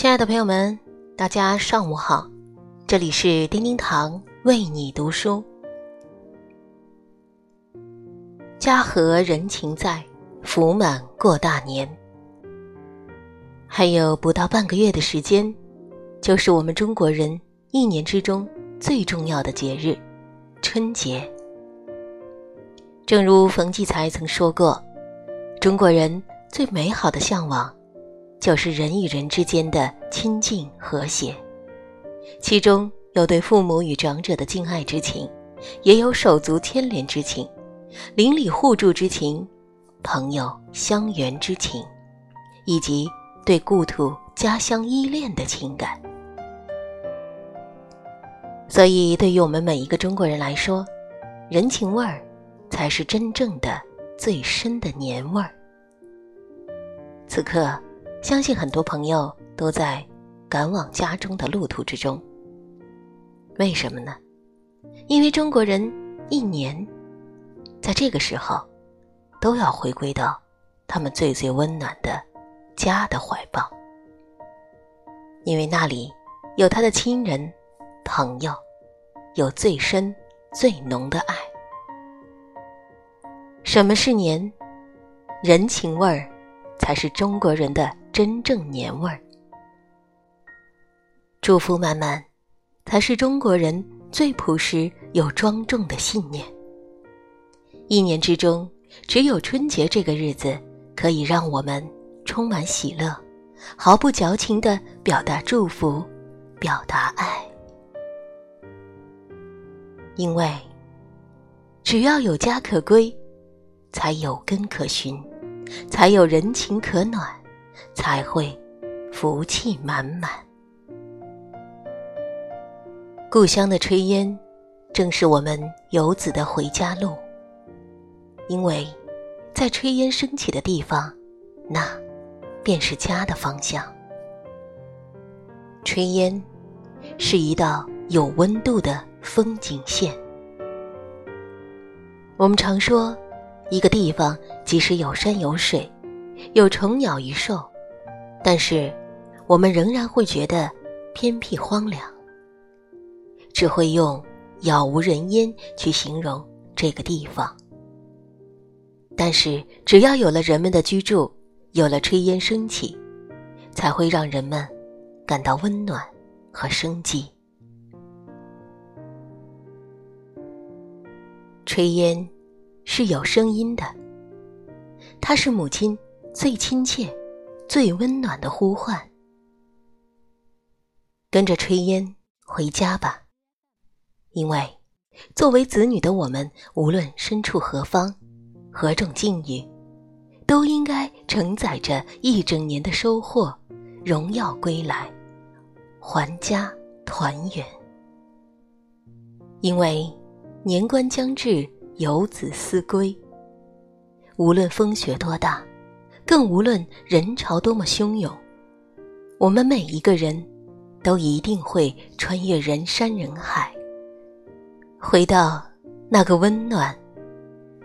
亲爱的朋友们，大家上午好，这里是叮叮堂为你读书。家和人情在，福满过大年。还有不到半个月的时间，就是我们中国人一年之中最重要的节日——春节。正如冯骥才曾说过，中国人最美好的向往。就是人与人之间的亲近和谐，其中有对父母与长者的敬爱之情，也有手足牵连之情，邻里互助之情，朋友相缘之情，以及对故土家乡依恋的情感。所以，对于我们每一个中国人来说，人情味儿才是真正的最深的年味儿。此刻。相信很多朋友都在赶往家中的路途之中。为什么呢？因为中国人一年在这个时候都要回归到他们最最温暖的家的怀抱，因为那里有他的亲人、朋友，有最深、最浓的爱。什么是年？人情味儿才是中国人的。真正年味儿，祝福满满，才是中国人最朴实又庄重的信念。一年之中，只有春节这个日子，可以让我们充满喜乐，毫不矫情的表达祝福，表达爱。因为，只要有家可归，才有根可寻，才有人情可暖。才会福气满满。故乡的炊烟，正是我们游子的回家路。因为，在炊烟升起的地方，那便是家的方向。炊烟是一道有温度的风景线。我们常说，一个地方即使有山有水，有虫鸟鱼兽。但是，我们仍然会觉得偏僻荒凉，只会用“杳无人烟”去形容这个地方。但是，只要有了人们的居住，有了炊烟升起，才会让人们感到温暖和生机。炊烟是有声音的，它是母亲最亲切。最温暖的呼唤，跟着炊烟回家吧。因为作为子女的我们，无论身处何方、何种境遇，都应该承载着一整年的收获，荣耀归来，还家团圆。因为年关将至，游子思归，无论风雪多大。更无论人潮多么汹涌，我们每一个人都一定会穿越人山人海，回到那个温暖、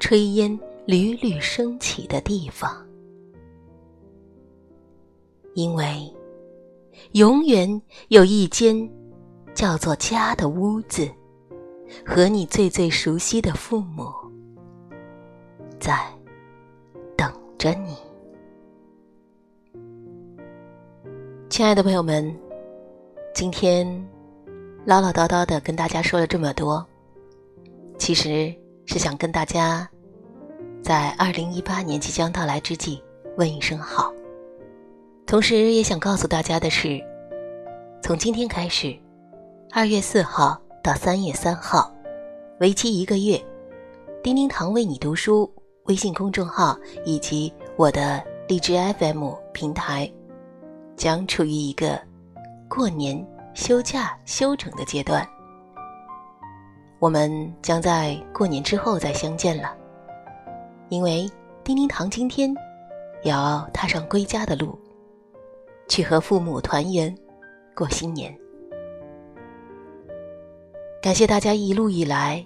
炊烟缕缕升起的地方，因为永远有一间叫做家的屋子，和你最最熟悉的父母在等着你。亲爱的朋友们，今天唠唠叨叨的跟大家说了这么多，其实是想跟大家在二零一八年即将到来之际问一声好。同时也想告诉大家的是，从今天开始，二月四号到三月三号，为期一个月，叮叮堂为你读书微信公众号以及我的荔枝 FM 平台。将处于一个过年休假休整的阶段，我们将在过年之后再相见了。因为叮叮堂今天也要踏上归家的路，去和父母团圆过新年。感谢大家一路以来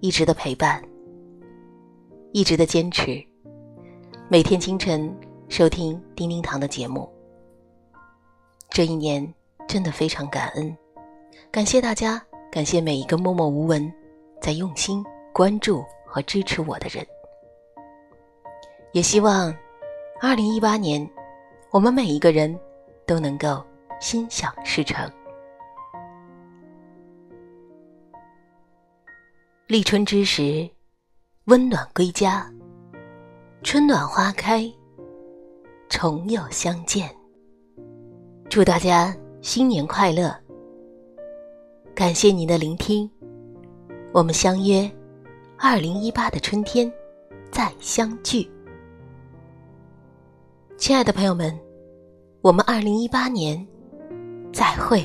一直的陪伴，一直的坚持，每天清晨收听叮叮堂的节目。这一年真的非常感恩，感谢大家，感谢每一个默默无闻在用心关注和支持我的人。也希望，二零一八年，我们每一个人都能够心想事成。立春之时，温暖归家，春暖花开，重又相见。祝大家新年快乐！感谢您的聆听，我们相约二零一八的春天再相聚。亲爱的朋友们，我们二零一八年再会。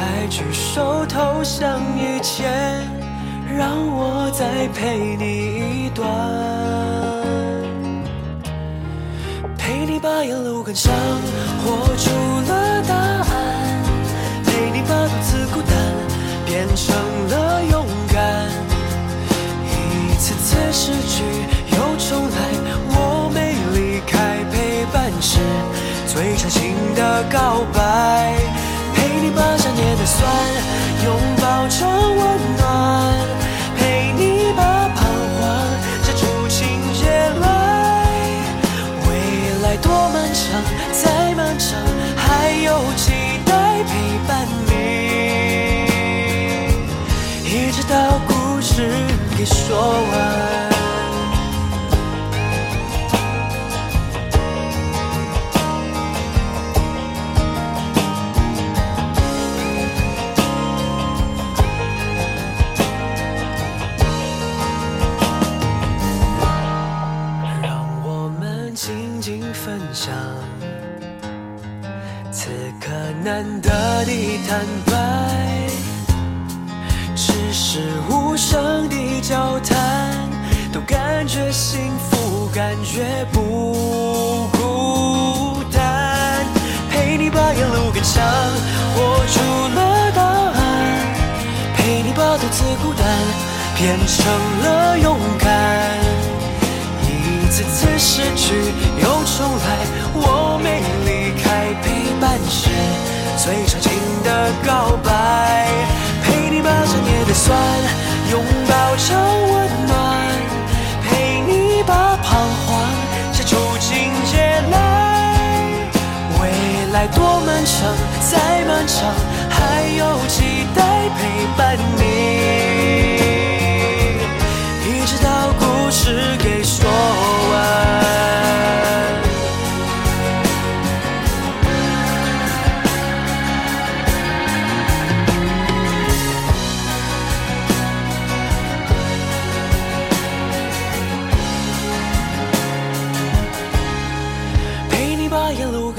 在举手投降以前，让我再陪你一段，陪你把沿路感伤活出了答案，陪你把独自孤单变成了勇敢。一次次失去又重来，我没离开，陪伴是最长情的告白。拥抱成温暖，陪你把彷徨写出情节来。未来多漫长，再漫长，还有期待陪伴你，一直到故事给说完。静静分享，此刻难得的坦白，只是无声的交谈，都感觉幸福，感觉不孤单。陪你把沿路感想活出了答案，陪你把独自孤单变成了勇敢。次次失去又重来，我没离开，陪伴是。最长情的告白，陪你把想念的酸拥抱成温暖，陪你把彷徨写出情节来。未来多漫长，再漫长，还有期待陪伴你，一直到故事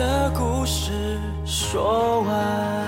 的故事说完。